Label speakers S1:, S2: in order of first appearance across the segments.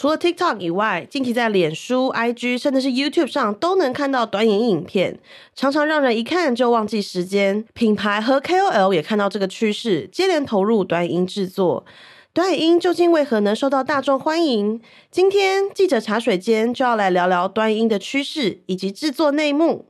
S1: 除了 TikTok 以外，近期在脸书、IG 甚至是 YouTube 上都能看到短影音影片，常常让人一看就忘记时间。品牌和 KOL 也看到这个趋势，接连投入短影音制作。短影音究竟为何能受到大众欢迎？今天记者茶水间就要来聊聊短影音的趋势以及制作内幕。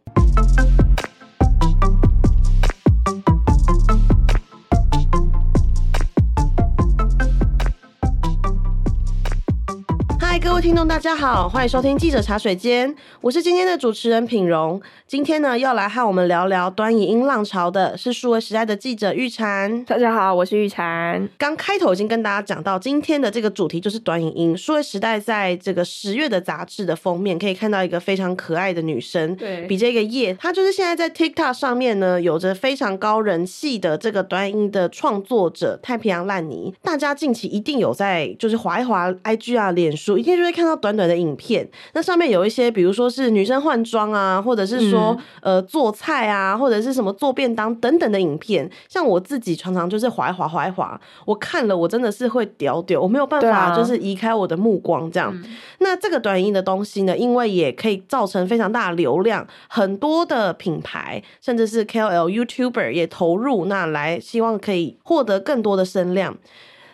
S1: 位听众，大家好，欢迎收听记者茶水间，我是今天的主持人品荣。今天呢，要来和我们聊聊短影音浪潮的是数位时代的记者玉婵。
S2: 大家好，我是玉婵。
S1: 刚开头已经跟大家讲到，今天的这个主题就是短影音。数位时代在这个十月的杂志的封面可以看到一个非常可爱的女生，
S2: 对，
S1: 比这个耶，她就是现在在 TikTok 上面呢，有着非常高人气的这个短影音的创作者太平洋烂泥。大家近期一定有在就是划一划 IG 啊、脸书。一定就会看到短短的影片，那上面有一些，比如说是女生换装啊，或者是说、嗯、呃做菜啊，或者是什么做便当等等的影片。像我自己常常就是滑一滑滑一滑，我看了我真的是会屌屌，我没有办法就是移开我的目光这样。啊、那这个短影音的东西呢，因为也可以造成非常大的流量，很多的品牌甚至是 KOL、YouTuber 也投入，那来希望可以获得更多的声量。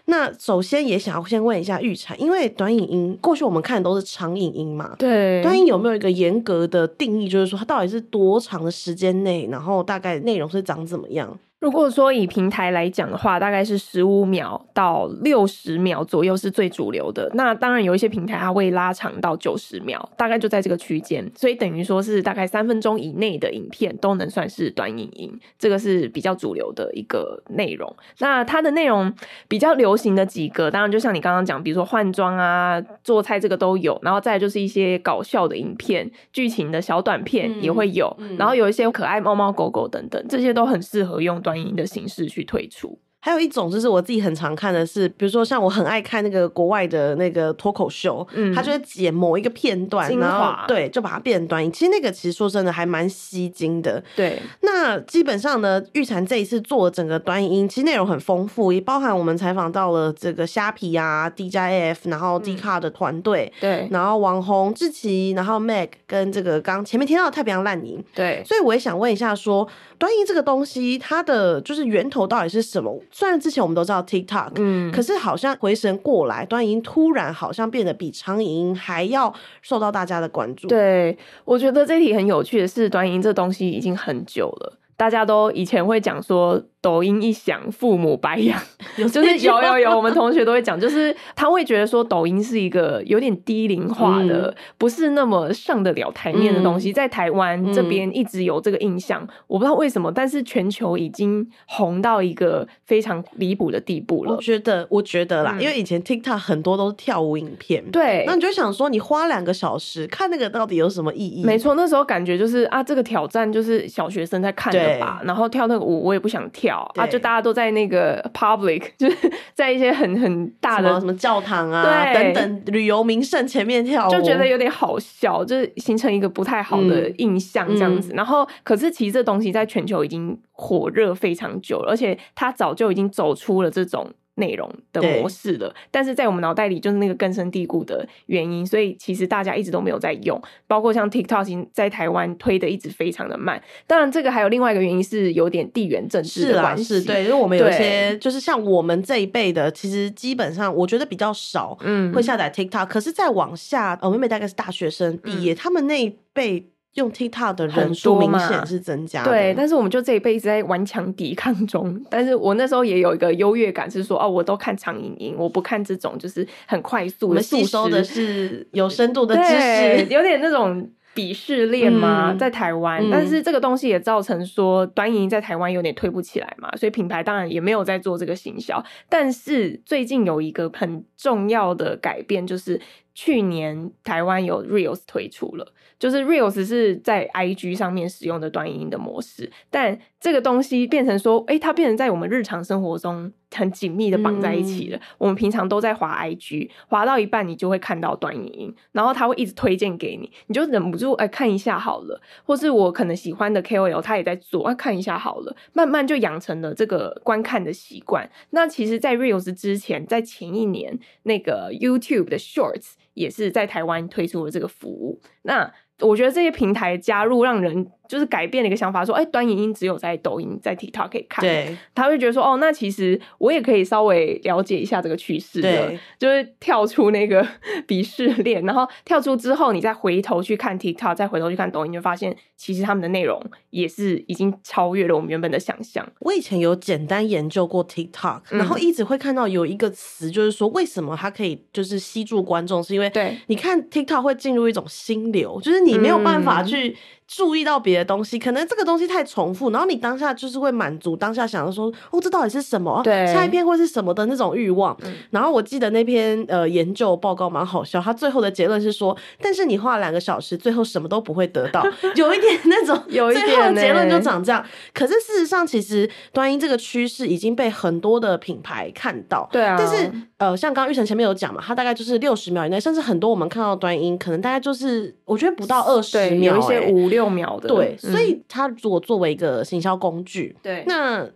S1: 那首先也想要先问一下玉婵，因为短影音过去我们看的都是长影音嘛，
S2: 对，
S1: 短影有没有一个严格的定义，就是说它到底是多长的时间内，然后大概内容是长怎么样？
S2: 如果说以平台来讲的话，大概是十五秒到六十秒左右是最主流的。那当然有一些平台它会拉长到九十秒，大概就在这个区间。所以等于说是大概三分钟以内的影片都能算是短影音，这个是比较主流的一个内容。那它的内容比较流行的几个，当然就像你刚刚讲，比如说换装啊、做菜这个都有，然后再来就是一些搞笑的影片、剧情的小短片也会有，嗯嗯、然后有一些可爱猫猫狗狗等等，这些都很适合用短的形式去推出。
S1: 还有一种就是我自己很常看的是，比如说像我很爱看那个国外的那个脱口秀，嗯，他就会剪某一个片段，然后对，就把它变成短。影。其实那个其实说真的还蛮吸睛的。
S2: 对，
S1: 那基本上呢，玉婵这一次做整个短影音，其实内容很丰富，也包含我们采访到了这个虾皮啊、D 加 AF，然后 D 卡的团队，
S2: 嗯，对，
S1: 然后网红志奇，然后 Meg 跟这个刚前面听到的太平洋烂泥，
S2: 对，
S1: 所以我也想问一下说，说短影音这个东西，它的就是源头到底是什么？虽然之前我们都知道 TikTok，嗯，可是好像回神过来，短影音突然好像变得比长影音还要受到大家的关注。
S2: 对，我觉得这题很有趣的是，短影音这东西已经很久了，大家都以前会讲说。抖音一响，父母白养，就是有有有，我们同学都会讲，就是他会觉得说抖音是一个有点低龄化的，嗯、不是那么上得了台面的东西，嗯、在台湾这边一直有这个印象，嗯、我不知道为什么，但是全球已经红到一个非常离谱的地步了。
S1: 我觉得，我觉得啦，嗯、因为以前 TikTok 很多都是跳舞影片，
S2: 对，
S1: 那你就想说，你花两个小时看那个到底有什么意义？
S2: 没错，那时候感觉就是啊，这个挑战就是小学生在看的吧，然后跳那个舞我也不想跳。对啊，就大家都在那个 public，就是在一些很很大的
S1: 什么，教堂啊对等等旅游名胜前面跳舞，
S2: 就觉得有点好笑，就是形成一个不太好的印象这样子。嗯、然后，可是其实这东西在全球已经火热非常久了，而且它早就已经走出了这种。内容的模式了，但是在我们脑袋里就是那个根深蒂固的原因，所以其实大家一直都没有在用，包括像 TikTok 在台湾推的一直非常的慢。当然，这个还有另外一个原因是有点地缘政治的关系，
S1: 是对，因为我们有一些就是像我们这一辈的，其实基本上我觉得比较少，嗯，会下载 TikTok。可是再往下，我妹妹大概是大学生毕业，嗯、他们那一辈。用 TikTok 的人数明显是增加的，
S2: 对，但是我们就这一辈子在顽强抵抗中。但是我那时候也有一个优越感，是说哦，我都看长影音，我不看这种就是很快速的
S1: 吸收的是有深度的知识，
S2: 有点那种鄙视链嘛，嗯、在台湾。嗯、但是这个东西也造成说短影音在台湾有点推不起来嘛，所以品牌当然也没有在做这个行销。但是最近有一个很重要的改变，就是去年台湾有 Reels 推出了。就是 Reels 是在 IG 上面使用的短影音的模式，但这个东西变成说，诶，它变成在我们日常生活中很紧密的绑在一起了。嗯、我们平常都在滑 IG，滑到一半你就会看到短影音，然后它会一直推荐给你，你就忍不住哎看一下好了，或是我可能喜欢的 KOL 他也在做，啊看一下好了，慢慢就养成了这个观看的习惯。那其实，在 Reels 之前，在前一年那个 YouTube 的 Shorts。也是在台湾推出了这个服务。那我觉得这些平台加入，让人就是改变了一个想法，说，哎，短影音只有在抖音、在 TikTok 可以看。
S1: 对，
S2: 他会觉得说，哦，那其实我也可以稍微了解一下这个趋势的，对，就是跳出那个鄙视链，然后跳出之后，你再回头去看 TikTok，再回头去看抖音，就发现其实他们的内容也是已经超越了我们原本的想象。
S1: 我以前有简单研究过 TikTok，嗯，然后一直会看到有一个词，就是说为什么它可以就是吸住观众，是因为对，你看 TikTok 会进入一种心流，就是。你没有办法去注意到别的东西，可能这个东西太重复，然后你当下就是会满足当下想要说，哦，这到底是什么？对，下一篇会是什么的那种欲望。嗯。然后我记得那篇呃研究报告蛮好笑，他最后的结论是说，但是你花两个小时，最后什么都不会得到，有一点那种，有一点最后的结论就长这样。可是事实上，其实端音这个趋势已经被很多的品牌看到。对啊。但是呃，像刚刚玉成前面有讲嘛，它大概就是六十秒以内，甚至很多我们看到的短音，可能大概就是我觉得不到二十秒，
S2: 有一些五六秒的。
S1: 对，所以它如果作为一个行销工具，对，那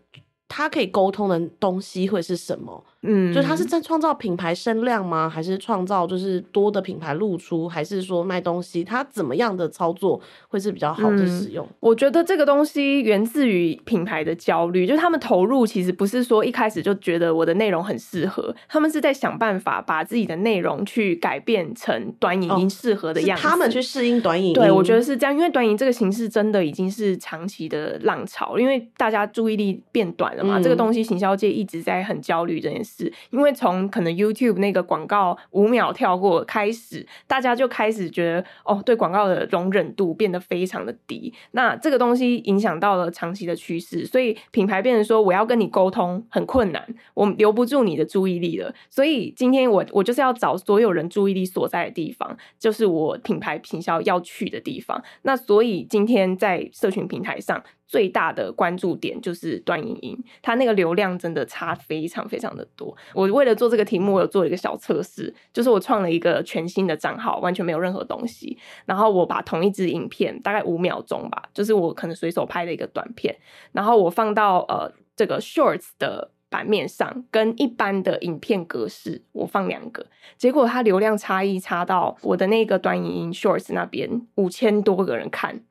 S1: 它可以沟通的东西会是什么？嗯，就他是在创造品牌声量吗？还是创造就是多的品牌露出？还是说卖东西？他怎么样的操作会是比较好的使用？嗯，
S2: 我觉得这个东西源自于品牌的焦虑，就是他们投入其实不是说一开始就觉得我的内容很适合，他们是在想办法把自己的内容去改变成短影音适合的样子，
S1: 哦，他们去适应短影音。
S2: 对，我觉得是这样，因为短影这个形式真的已经是长期的浪潮，因为大家注意力变短了嘛，嗯，这个东西行销界一直在很焦虑这件事。是因为从可能 YouTube 那个广告五秒跳过开始，大家就开始觉得哦，对广告的容忍度变得非常的低。那这个东西影响到了长期的趋势，所以品牌变成说我要跟你沟通很困难，我留不住你的注意力了。所以今天我我就是要找所有人注意力所在的地方，就是我品牌行销要去的地方。那所以今天在社群平台上。最大的关注点就是段莹莹，她那个流量真的差非常非常的多。我为了做这个题目，我有做了一个小测试，就是我创了一个全新的账号，完全没有任何东西，然后我把同一支影片，大概五秒钟吧，就是我可能随手拍的一个短片，然后我放到呃这个 Shorts 的版面上，跟一般的影片格式，我放两个，结果它流量差异差到我的那个短影音 Shorts 那边五千多个人看。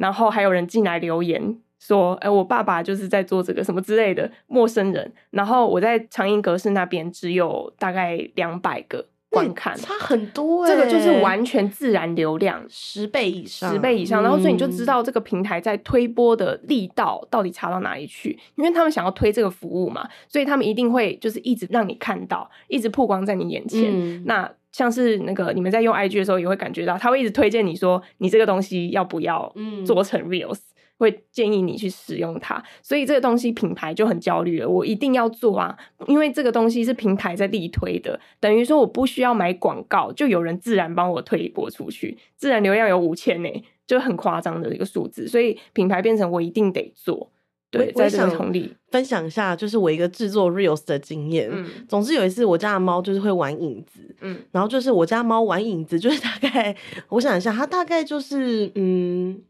S2: 然后还有人进来留言说：“哎，我爸爸就是在做这个什么之类的陌生人。”然后我在长音格式那边只有大概两百个观看，
S1: 差很多。
S2: 这个就是完全自然流量
S1: 十倍以上，
S2: 十倍以上。然后所以你就知道这个平台在推播的力道到底差到哪里去，因为他们想要推这个服务嘛，所以他们一定会就是一直让你看到，一直曝光在你眼前。嗯、那。像是那个你们在用 IG 的时候，也会感觉到他会一直推荐你说，你这个东西要不要做成 Reels，嗯，会建议你去使用它。所以这个东西品牌就很焦虑了，我一定要做啊，因为这个东西是平台在力推的，等于说我不需要买广告，就有人自然帮我推一波出去，自然流量有五千呢，就很夸张的一个数字，所以品牌变成我一定得做。对，在这个同理
S1: 分享一下，就是我一个制作 reels 的经验。嗯，总之有一次我家的猫就是会玩影子，嗯，然后就是我家猫玩影子，就是大概我想一下，它大概就是嗯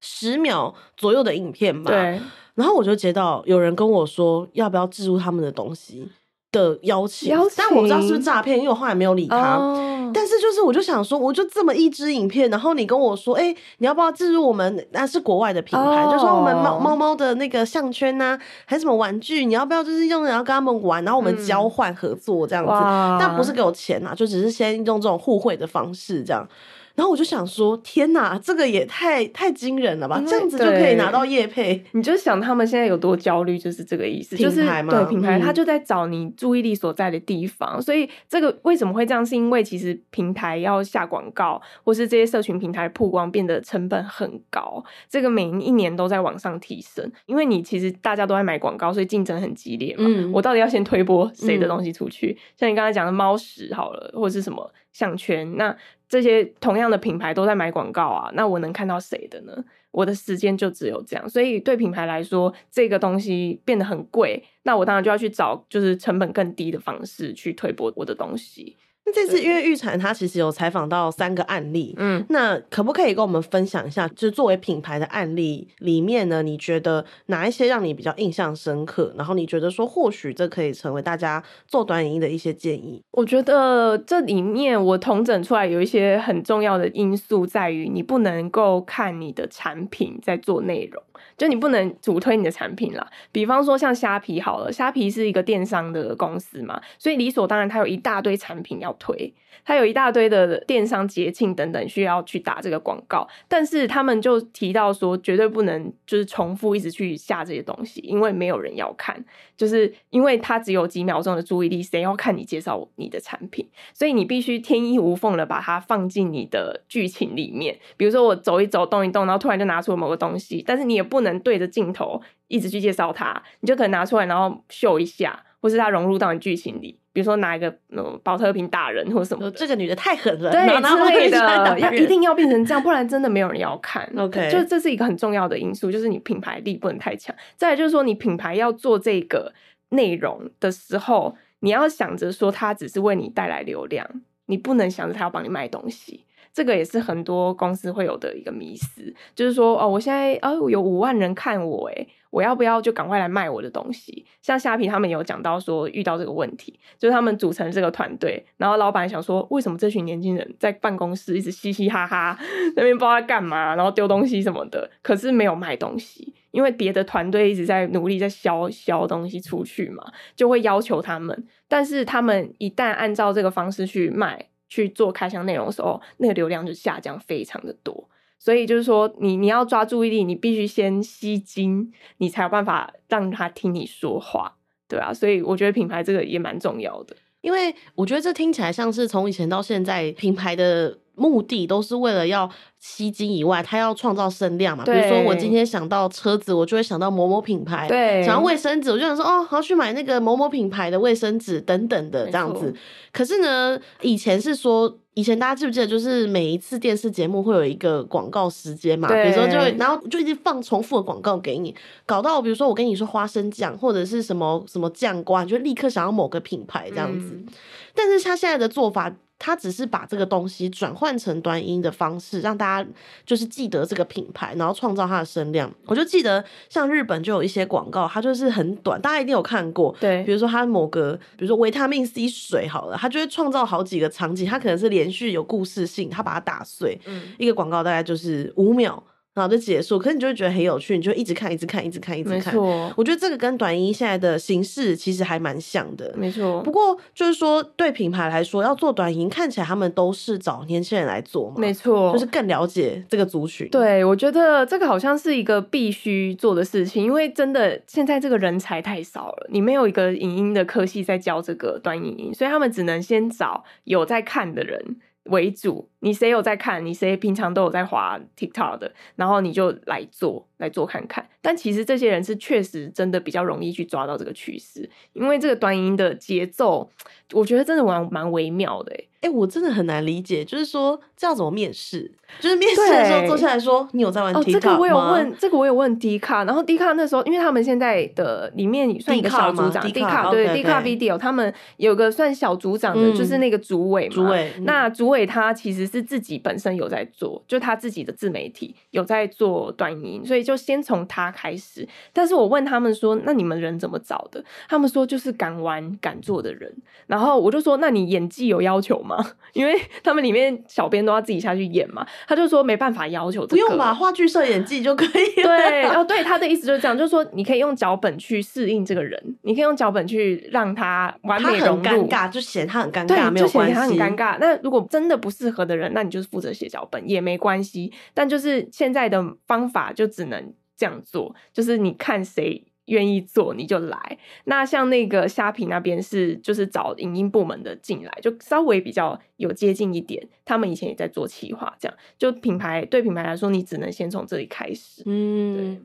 S1: 十秒左右的影片吧。对，然后我就接到有人跟我说，要不要置入他们的东西。的邀请，邀请，但我不知道是不是诈骗，因为我后来没有理他。Oh. 但是就是，我就想说，我就这么一支影片，然后你跟我说，哎、欸，你要不要置入我们？那是国外的品牌，oh. 就说我们猫猫猫的那个项圈呐、啊，还是什么玩具？你要不要就是用，然后跟他们玩，然后我们交换合作这样子、嗯？但不是给我钱呐，就只是先用这种互惠的方式这样。然后我就想说，天哪，这个也太太惊人了吧！这样子就可以拿到业配，
S2: 你就想他们现在有多焦虑，就是这个意思。
S1: 品牌嘛，
S2: 就是、对品牌，他就在找你注意力所在的地方。嗯、所以这个为什么会这样？是因为其实平台要下广告，或是这些社群平台曝光变得成本很高，这个每一年都在往上提升。因为你其实大家都在买广告，所以竞争很激烈嘛。嗯、我到底要先推播谁的东西出去？嗯、像你刚才讲的猫屎好了，或者是什么项圈那。这些同样的品牌都在买广告啊，那我能看到谁的呢？我的时间就只有这样，所以对品牌来说，这个东西变得很贵，那我当然就要去找就是成本更低的方式去推播我的东西。
S1: 那这次因为玉蝉他其实有采访到三个案例，
S2: 嗯，
S1: 那可不可以跟我们分享一下，就是作为品牌的案例里面呢，你觉得哪一些让你比较印象深刻？然后你觉得说或许这可以成为大家做短影音的一些建议？
S2: 我觉得这里面我统整出来有一些很重要的因素，在于你不能够看你的产品在做内容，就你不能主推你的产品啦。比方说像虾皮好了，虾皮是一个电商的公司嘛，所以理所当然它有一大堆产品要推，它有一大堆的电商节庆等等需要去打这个广告，但是他们就提到说，绝对不能就是重复一直去下这些东西，因为没有人要看，就是因为它只有几秒钟的注意力，谁要看你介绍你的产品？所以你必须天衣无缝的把它放进你的剧情里面。比如说我走一走，动一动，然后突然就拿出某个东西，但是你也不能对着镜头一直去介绍它，你就可能拿出来然后秀一下，或是他融入到你剧情里。比如说拿一个嗯保特瓶打人或什么，
S1: 这个女的太狠了，
S2: 对之类的，要一定要变成这样，不然真的没有人要看。
S1: OK，
S2: 就这是一个很重要的因素，就是你品牌力不能太强。再来就是说，你品牌要做这个内容的时候，你要想着说，它只是为你带来流量，你不能想着它要帮你卖东西。这个也是很多公司会有的一个迷思，就是说哦，我现在哦有五万人看我，诶，我要不要就赶快来卖我的东西？像虾皮他们有讲到说遇到这个问题，就是他们组成这个团队，然后老板想说，为什么这群年轻人在办公室一直嘻嘻哈哈，那边不知道在干嘛，然后丢东西什么的，可是没有卖东西，因为别的团队一直在努力在销销东西出去嘛，就会要求他们，但是他们一旦按照这个方式去卖。去做开箱内容的时候，那个流量就下降非常的多。所以就是说你，你要抓注意力，你必须先吸睛，你才有办法让他听你说话，对啊。所以我觉得品牌这个也蛮重要的，
S1: 因为我觉得这听起来像是从以前到现在品牌的。目的都是为了要吸金以外，他要创造声量嘛。比如说，我今天想到车子，我就会想到某某品牌；
S2: 对，
S1: 想到卫生纸，我就想说哦，好去买那个某某品牌的卫生纸等等的这样子。可是呢，以前是说，以前大家记不记得，就是每一次电视节目会有一个广告时间嘛？比如说就会，然后就一直放重复的广告给你，搞到比如说我跟你说花生酱或者是什么什么酱瓜，你就立刻想要某个品牌这样子。嗯、但是他现在的做法。他只是把这个东西转换成端音的方式，让大家就是记得这个品牌，然后创造它的声量。我就记得像日本就有一些广告，它就是很短，大家一定有看过。
S2: 对，
S1: 比如说它某个，比如说维他命 C 水好了，它就会创造好几个场景，它可能是连续有故事性，它把它打碎。嗯，一个广告大概就是五秒。然后就结束，可是你就会觉得很有趣，你就一直看，一直看，一直看，一直看。没错，我觉得这个跟短音现在的形式其实还蛮像的。
S2: 没错，
S1: 不过就是说，对品牌来说，要做短音，看起来他们都是找年轻人来做嘛。
S2: 没错，
S1: 就是更了解这个族群。
S2: 对，我觉得这个好像是一个必须做的事情，因为真的现在这个人才太少了，你没有一个影音的科系在教这个短影音，所以他们只能先找有在看的人为主，你谁有在看？你谁平常都有在滑 TikTok 的，然后你就来做，来做看看。但其实这些人是确实真的比较容易去抓到这个趋势，因为这个短音的节奏，我觉得真的蛮蛮微妙的欸。
S1: 哎、欸，我真的很难理解，就是说这样怎么面试？就是面试的时候坐下来说，你有在玩这个我有问，
S2: 这个我有问 D 卡，然后 D 卡那时候，因为他们现在的里面算一个小组长，D 卡对 D 卡 Video，他们有个算小组长的，嗯、就是那个主委嘛。主委，嗯、那主委他其实是自己本身有在做，就他自己的自媒体有在做短音，所以就先从他开始。但是我问他们说，那你们人怎么找的？他们说就是敢玩敢做的人。然后我就说，那你演技有要求吗？因为他们里面小编都要自己下去演嘛。他就说没办法要求、这个，
S1: 不用吧，话剧社演技就可以了。
S2: 对，哦，对，他的意思就是这样，就是说你可以用脚本去适应这个人，你可以用脚本去让他完美融入。
S1: 他很尴尬，就显他很尴尬，
S2: 对，
S1: 没有
S2: 关系。他很尴尬。那如果真的不适合的人，那你就是负责写脚本也没关系。但就是现在的方法就只能这样做，就是你看谁。愿意做你就来。那像那个虾皮那边是就是找影音部门的进来，就稍微比较有接近一点。他们以前也在做企划，这样就品牌对品牌来说，你只能先从这里开始。
S1: 嗯，对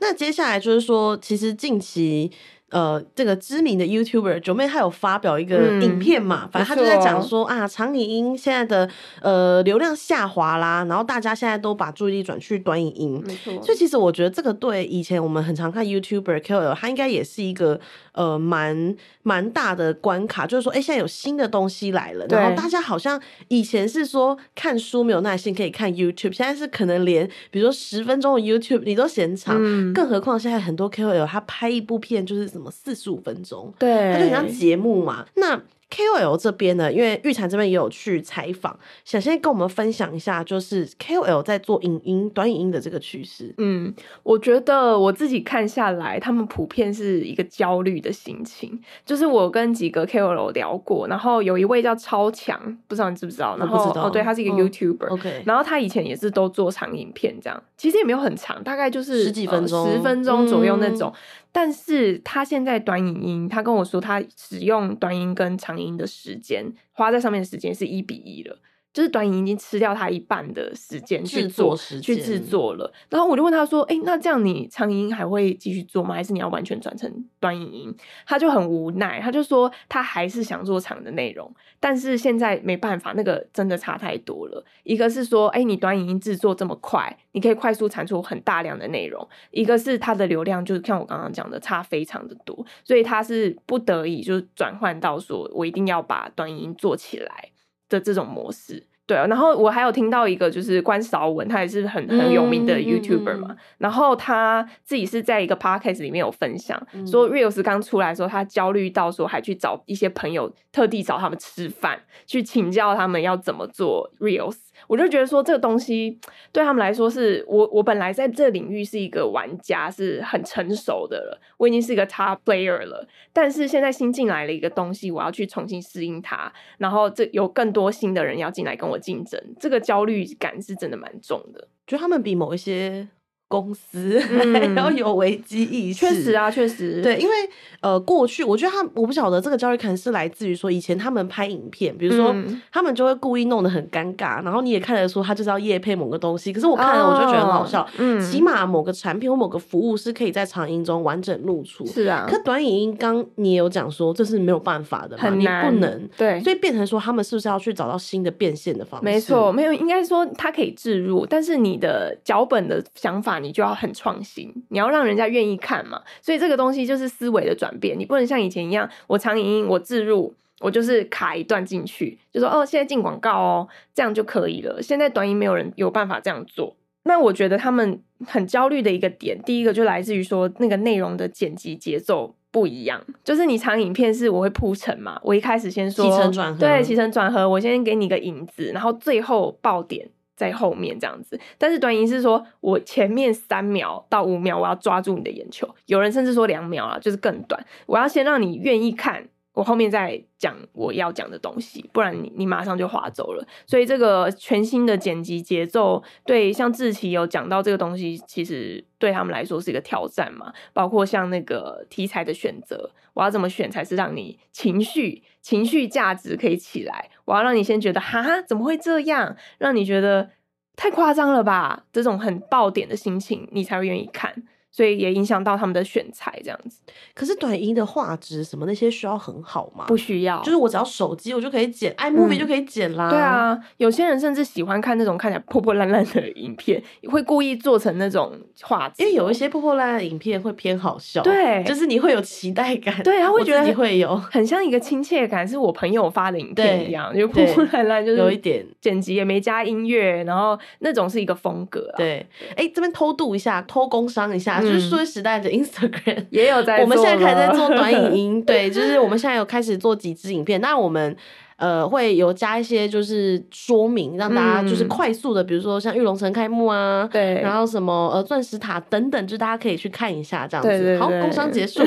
S1: 那接下来就是说，其实近期呃，这个知名的 YouTuber 九妹，她有发表一个影片嘛，嗯、反正她就在讲说啊，长影音现在的呃流量下滑啦，然后大家现在都把注意力转去短影音，没错。所以其实我觉得这个对以前我们很常看 YouTuber KOL，它应该也是一个呃蛮蛮大的关卡，就是说，哎，现在有新的东西来了，然后大家好像以前是说看书没有耐心可以看 YouTube，现在是可能连比如说十分钟的 YouTube 你都嫌长，嗯、更何况现在很多 KOL 他拍一部片就是。什么四十五分钟？
S2: 对，
S1: 它就很像节目嘛。那 KOL 这边呢？因为玉蝉这边也有去采访，想先跟我们分享一下，就是 KOL 在做影音、短影音的这个趋势。
S2: 嗯，我觉得我自己看下来，他们普遍是一个焦虑的心情。就是我跟几个 KOL 聊过，然后有一位叫超强，不知道你知不知道？然后哦，对，他是一个 YouTuber，哦。OK，然后他以前也是都做长影片，这样其实也没有很长，大概就是
S1: 十几分钟、
S2: 呃、十分钟左右那种。嗯但是他现在短影音，他跟我说他使用短音跟长音的时间花在上面的时间是一比一了。就是短影音已经吃掉他一半的时间去做去制作了，然后我就问他说：“哎、欸，那这样你长影音还会继续做吗？还是你要完全转成短影音？”他就很无奈，他就说他还是想做长的内容，但是现在没办法，那个真的差太多了。一个是说，哎、欸，你短影音制作这么快，你可以快速产出很大量的内容；一个是它的流量，就是像我刚刚讲的，差非常的多，所以他是不得已就转换到说我一定要把短影音做起来。的这种模式，对啊，然后我还有听到一个就是关韶文，他也是很很有名的 YouTuber 嘛，嗯嗯。嗯、然后他自己是在一个 Podcast 里面有分享，嗯、说 Reels 刚出来的时候，他焦虑到说还去找一些朋友，特地找他们吃饭，去请教他们要怎么做 Reels。我就觉得说这个东西对他们来说是我我本来在这领域是一个玩家，是很成熟的了，我已经是一个 top player 了。但是现在新进来了一个东西，我要去重新适应它，然后这有更多新的人要进来跟我竞争，这个焦虑感是真的蛮重的。
S1: 就他们比某一些。公司 然后有危机意识，
S2: 确、嗯、实啊，确实。
S1: 对，因为呃，过去我觉得他我不晓得这个焦虑可能是来自于说以前他们拍影片，比如说、嗯、他们就会故意弄得很尴尬，然后你也看得出他就是要夜配某个东西，可是我看了我就觉得很好笑，哦、嗯，起码某个产品或某个服务是可以在长音中完整露出，
S2: 是啊，
S1: 可短影音刚你也有讲说这是没有办法的嘛，你不能
S2: 对，
S1: 所以变成说他们是不是要去找到新的变现的方式？
S2: 没错，没有，应该说它可以置入，但是你的脚本的想法你就要很创。新，你要让人家愿意看嘛，所以这个东西就是思维的转变。你不能像以前一样，我长影音我置入，我就是卡一段进去，就说哦，现在进广告哦，这样就可以了。现在短影没有人有办法这样做。那我觉得他们很焦虑的一个点，第一个就来自于说那个内容的剪辑节奏不一样。就是你长影片是我会铺陈嘛，我一开始先说
S1: 起承转合，
S2: 对，起承转合，我先给你个引子，然后最后爆点。在后面这样子，但是短影是说我前面三秒到五秒，我要抓住你的眼球，有人甚至说两秒啊，就是更短。我要先让你愿意看，我后面再讲我要讲的东西，不然你你马上就划走了。所以这个全新的剪辑节奏，对像志奇有讲到这个东西，其实对他们来说是一个挑战嘛。包括像那个题材的选择，我要怎么选才是让你情绪情绪价值可以起来？我要让你先觉得哈，怎么会这样？让你觉得太夸张了吧？这种很爆点的心情，你才会愿意看。所以也影响到他们的选材这样子。
S1: 可是短音的画质什么那些需要很好吗？
S2: 不需要，
S1: 就是我只要手机我就可以剪，iMovie 就可以剪啦。
S2: 对啊，有些人甚至喜欢看那种看起来破破烂烂的影片，会故意做成那种画质，
S1: 因为有一些破破烂烂的影片会偏好笑。
S2: 对，
S1: 就是你会有期待感。
S2: 对，他会觉得
S1: 你会有
S2: 很像一个亲切感，是我朋友发的影片一样，就破破烂烂，就是
S1: 有一点
S2: 剪辑也没加音乐，然后那种是一个风格。
S1: 对，哎，这边偷渡一下，偷工商一下，就是说时代的。Instagram
S2: 也有在，
S1: 我们现在还在做 短影音，对，就是我们现在有开始做几支影片，那我们呃会有加一些就是说明，让大家就是快速的，嗯、比如说像玉龙城开幕啊，
S2: 对，
S1: 然后什么呃钻石塔等等，就大家可以去看一下这样子。
S2: 对对对
S1: 好，工商结束。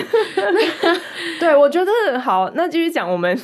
S2: 对，我觉得好，那继续讲我们。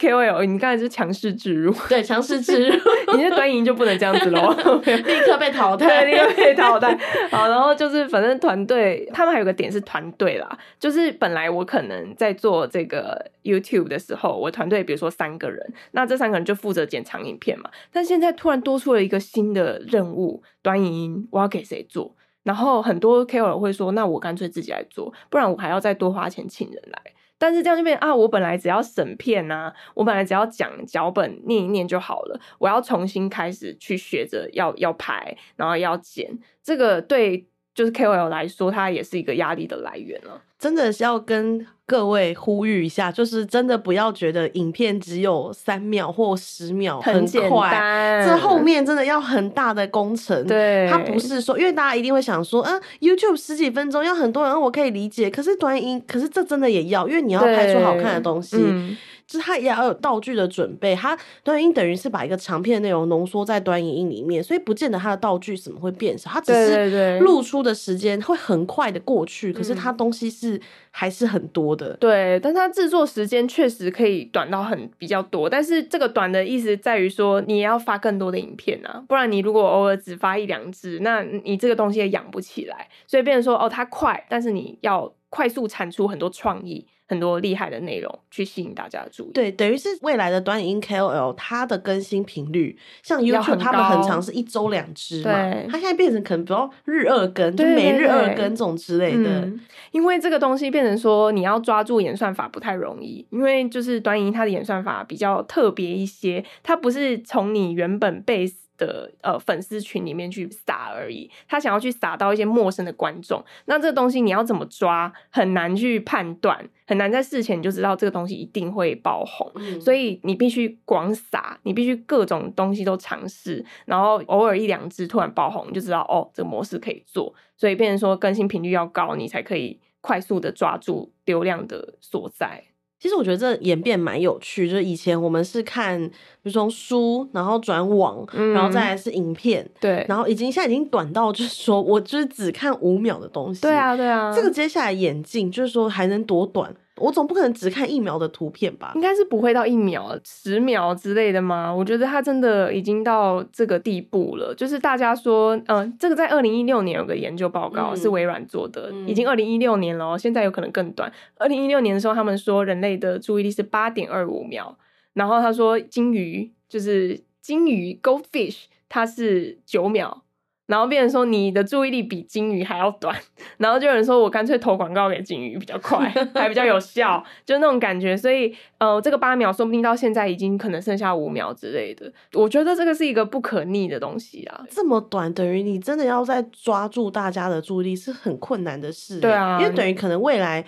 S2: KOL，你刚才是强势置入，
S1: 对，强势置入，
S2: 你是端影就不能这样子喽，
S1: 立刻被淘汰，
S2: 立刻被淘汰。好，然后就是反正团队，他们还有个点是团队啦，就是本来我可能在做这个 YouTube 的时候，我团队比如说三个人，那这三个人就负责剪长影片嘛，但现在突然多出了一个新的任务，端影音，我要给谁做？然后很多 KOL 会说，那我干脆自己来做，不然我还要再多花钱请人来。但是这样就变啊，我本来只要审片呐，我本来只要讲脚本念一念就好了，我要重新开始去学着要要排，然后要剪，这个对就是 KOL 来说，它也是一个压力的来源了。
S1: 真的是要跟各位呼吁一下，就是真的不要觉得影片只有三秒或十秒很快，这后面真的要很大的工程。
S2: 对，
S1: 它不是说，因为大家一定会想说，嗯，YouTube 十几分钟要很多人，我可以理解。可是短影，可是这真的也要，因为你要拍出好看的东西。嗯就是它也要有道具的准备，它短影音等于是把一个长片内容浓缩在短影音里面，所以不见得它的道具怎么会变少，它只是露出的时间会很快的过去，可是它东西是还是很多的。
S2: 对，但它制作时间确实可以短到很比较多，但是这个短的意思在于说你也要发更多的影片啊，不然你如果偶尔只发一两支，那你这个东西也养不起来，所以变成说哦，它快，但是你要快速产出很多创意。很多厉害的内容去吸引大家的注意，
S1: 对，等于是未来的端影音 KOL，它的更新频率，像 YouTube 他们很长是一周两支嘛，它现在变成可能比较日二更，就每日二更这种之类的。
S2: 嗯，因为这个东西变成说你要抓住演算法不太容易，因为就是端影音它的演算法比较特别一些，它不是从你原本 base。的呃粉丝群里面去撒而已，他想要去撒到一些陌生的观众，那这个东西你要怎么抓，很难去判断，很难在事前你就知道这个东西一定会爆红，嗯、所以你必须广撒，你必须各种东西都尝试，然后偶尔一两只突然爆红，你就知道哦，这个模式可以做，所以变成说更新频率要高，你才可以快速的抓住流量的所在。
S1: 其实我觉得这演变蛮有趣，就是以前我们是看，比如从书，然后转网，嗯、然后再来是影片，
S2: 对，
S1: 然后已经现在已经短到就是说我就是只看五秒的东西，
S2: 对啊，对啊，
S1: 这个接下来演进就是说还能多短？我总不可能只看一秒的图片吧？
S2: 应该是不会到一秒、十秒之类的吗？我觉得它真的已经到这个地步了。就是大家说，嗯、呃，这个在二零一六年有个研究报告、嗯、是微软做的，嗯、已经二零一六年了，现在有可能更短。二零一六年的时候，他们说人类的注意力是八点二五秒，然后他说鲸鱼就是鲸鱼 （goldfish） 它是九秒。然后变成说你的注意力比金鱼还要短，然后就有人说我干脆投广告给金鱼比较快，还比较有效，就那种感觉。所以呃，这个八秒说不定到现在已经可能剩下五秒之类的。我觉得这个是一个不可逆的东西啊，
S1: 这么短等于你真的要再抓住大家的注意力是很困难的事。
S2: 对啊，
S1: 因为等于可能未来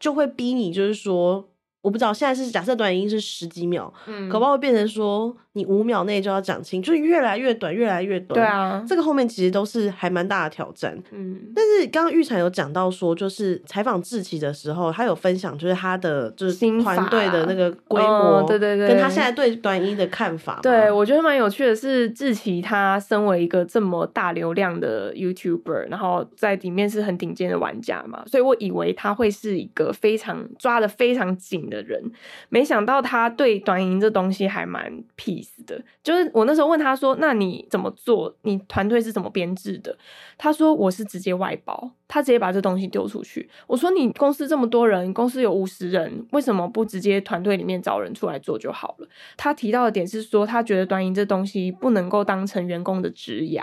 S1: 就会逼你，就是说。我不知道现在是假设短影音是十几秒，嗯，可不可以变成说你五秒内就要讲清，就是越来越短，越来越短。
S2: 对啊，
S1: 这个后面其实都是还蛮大的挑战。嗯，但是刚刚玉婵有讲到说，就是采访志奇的时候，他有分享就是他的就是团队的那个规模，
S2: 哦，对对对，
S1: 跟他现在对短影音的看法。
S2: 对，我觉得蛮有趣的是，志奇他身为一个这么大流量的 YouTuber，然后在里面是很顶尖的玩家嘛，所以我以为他会是一个非常抓的非常紧的人，没想到他对短影音这东西还蛮 peace 的。就是我那时候问他说：“那你怎么做？你团队是怎么编制的？”他说：“我是直接外包，他直接把这东西丢出去。”我说：“你公司这么多人，公司有五十人，为什么不直接团队里面找人出来做就好了？”他提到的点是说，他觉得短影音这东西不能够当成员工的职涯。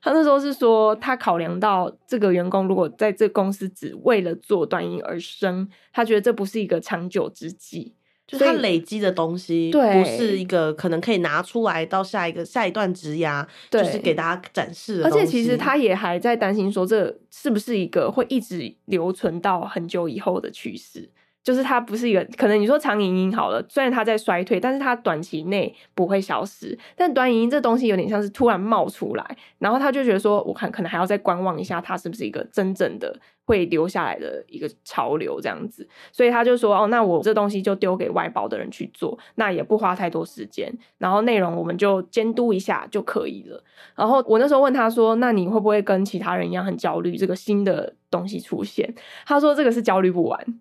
S2: 他那时候是说，他考量到这个员工如果在这公司只为了做短音而生，他觉得这不是一个长久之计。
S1: 就是他累积的东西，不是一个可能可以拿出来到下一个下一段职涯，就是给大家展示的。
S2: 而且其实他也还在担心说，这是不是一个会一直留存到很久以后的趋势。就是它不是一个，可能你说长影音好了，虽然它在衰退，但是它短期内不会消失。但短影音这东西有点像是突然冒出来，然后他就觉得说，我看可能还要再观望一下，它是不是一个真正的会留下来的一个潮流这样子。所以他就说，哦，那我这东西就丢给外包的人去做，那也不花太多时间，然后内容我们就监督一下就可以了。然后我那时候问他说，那你会不会跟其他人一样很焦虑这个新的东西出现？他说这个是焦虑不完。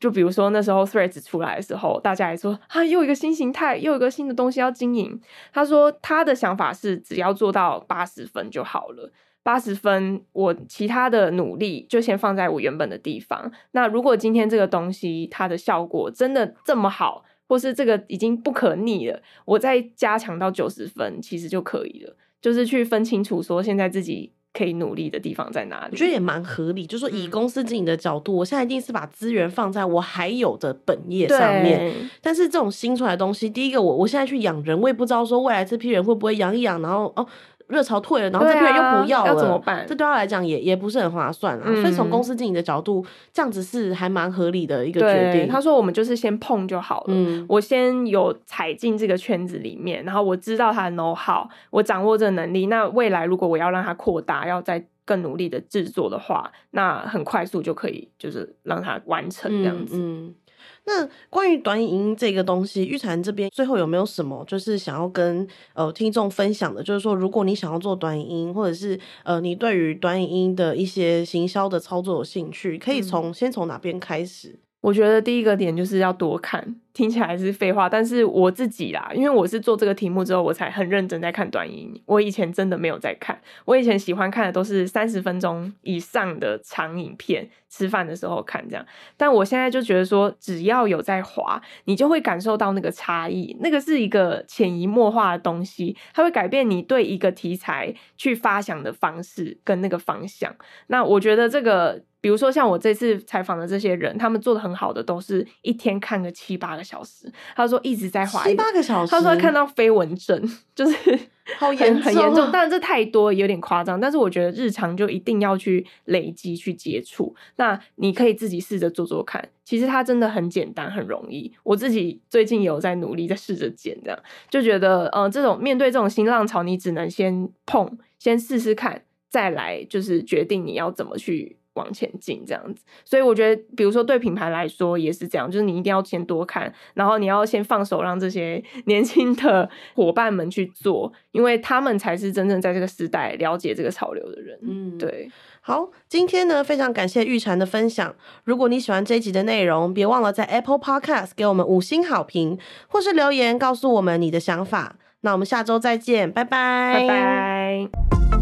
S2: 就比如说那时候 Threads 出来的时候，大家也说啊，又一个新形态，又一个新的东西要经营。他说他的想法是只要做到八十分就好了，八十分我其他的努力就先放在我原本的地方。那如果今天这个东西它的效果真的这么好，或是这个已经不可逆了，我再加强到九十分其实就可以了。就是去分清楚说现在自己可以努力的地方在哪里？
S1: 我觉得也蛮合理，就是说以公司经营的角度，嗯、我现在一定是把资源放在我还有的本业上面。但是这种新出来的东西，第一个我我现在去养人，我也不知道说未来这批人会不会养一养，然后哦。热潮退了，然后这批人又不要了，
S2: 啊、要怎么办？
S1: 这对他来讲也也不是很划算啊。嗯、所以从公司经营的角度，这样子是还蛮合理的一个决定。
S2: 他说我们就是先碰就好了，嗯、我先有踩进这个圈子里面，然后我知道他的 know how，我掌握这个能力。那未来如果我要让他扩大，要再更努力的制作的话，那很快速就可以就是让他完成这样子。
S1: 那关于短影音这个东西，玉婵这边最后有没有什么就是想要跟呃听众分享的？就是说，如果你想要做短影音，或者是呃你对于短影音的一些行销的操作有兴趣，可以从、嗯、先从哪边开始？
S2: 我觉得第一个点就是要多看，听起来是废话，但是我自己啦，因为我是做这个题目之后，我才很认真在看短影音。我以前真的没有在看，我以前喜欢看的都是三十分钟以上的长影片，吃饭的时候看这样。但我现在就觉得说，只要有在滑，你就会感受到那个差异，那个是一个潜移默化的东西，它会改变你对一个题材去发想的方式跟那个方向。那我觉得这个。比如说像我这次采访的这些人，他们做的很好的，都是一天看个七八个小时。他说一直在滑
S1: 七八个小时，
S2: 他说看到飞蚊症，就是
S1: 好严重，
S2: 很严重。当然这太多有点夸张，但是我觉得日常就一定要去累积去接触。那你可以自己试着做做看，其实它真的很简单很容易。我自己最近有在努力在试着剪，这样就觉得，呃，这种面对这种新浪潮，你只能先碰，先试试看，再来就是决定你要怎么去。往前进这样子，所以我觉得，比如说对品牌来说也是这样，就是你一定要先多看，然后你要先放手让这些 年轻的 伙伴们去做，因为他们才是真正在这个时代了解这个潮流的人。嗯，对。
S1: 好，今天呢，非常感谢玉婵的分享。如果你喜欢这一集的内容，别忘了在 Apple Podcast 给我们五星好评，或是留言告诉我们你的想法。那我们下周再见，拜拜，
S2: 拜拜。